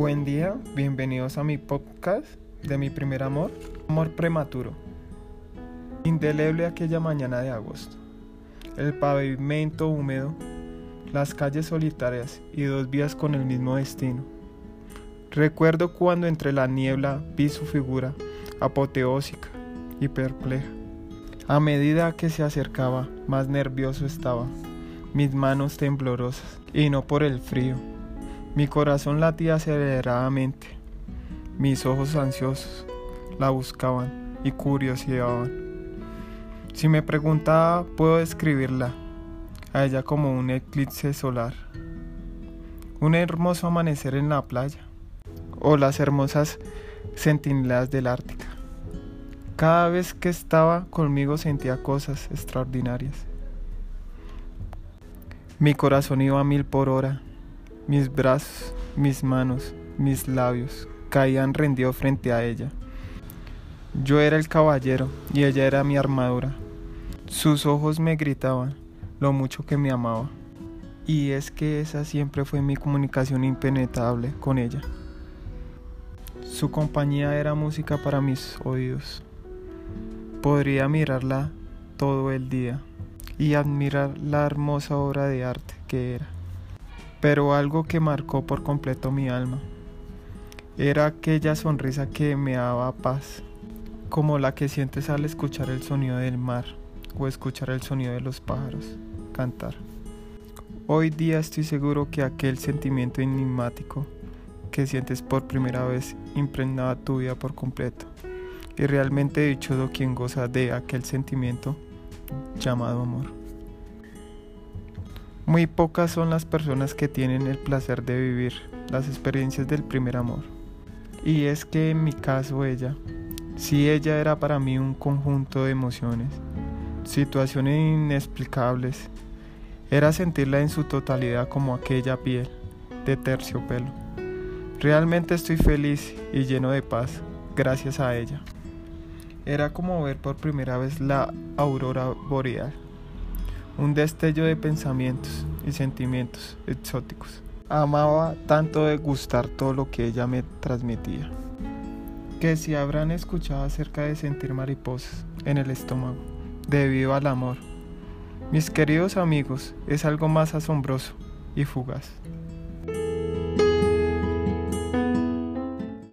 Buen día, bienvenidos a mi podcast de mi primer amor, amor prematuro. Indeleble aquella mañana de agosto. El pavimento húmedo, las calles solitarias y dos vías con el mismo destino. Recuerdo cuando entre la niebla vi su figura apoteósica y perpleja. A medida que se acercaba, más nervioso estaba, mis manos temblorosas, y no por el frío mi corazón latía aceleradamente, mis ojos ansiosos la buscaban y curioseaban. Si me preguntaba, puedo describirla a ella como un eclipse solar, un hermoso amanecer en la playa o las hermosas centinelas del Ártica. Cada vez que estaba conmigo sentía cosas extraordinarias. Mi corazón iba a mil por hora mis brazos, mis manos, mis labios caían rendidos frente a ella. Yo era el caballero y ella era mi armadura. Sus ojos me gritaban lo mucho que me amaba. Y es que esa siempre fue mi comunicación impenetrable con ella. Su compañía era música para mis oídos. Podría mirarla todo el día y admirar la hermosa obra de arte que era pero algo que marcó por completo mi alma era aquella sonrisa que me daba paz, como la que sientes al escuchar el sonido del mar o escuchar el sonido de los pájaros cantar. Hoy día estoy seguro que aquel sentimiento enigmático que sientes por primera vez impregnaba tu vida por completo. Y realmente dichoso quien goza de aquel sentimiento llamado amor. Muy pocas son las personas que tienen el placer de vivir las experiencias del primer amor. Y es que en mi caso ella, si ella era para mí un conjunto de emociones, situaciones inexplicables, era sentirla en su totalidad como aquella piel de terciopelo. Realmente estoy feliz y lleno de paz gracias a ella. Era como ver por primera vez la aurora boreal un destello de pensamientos y sentimientos exóticos. Amaba tanto de gustar todo lo que ella me transmitía, que si habrán escuchado acerca de sentir mariposas en el estómago, debido al amor, mis queridos amigos, es algo más asombroso y fugaz.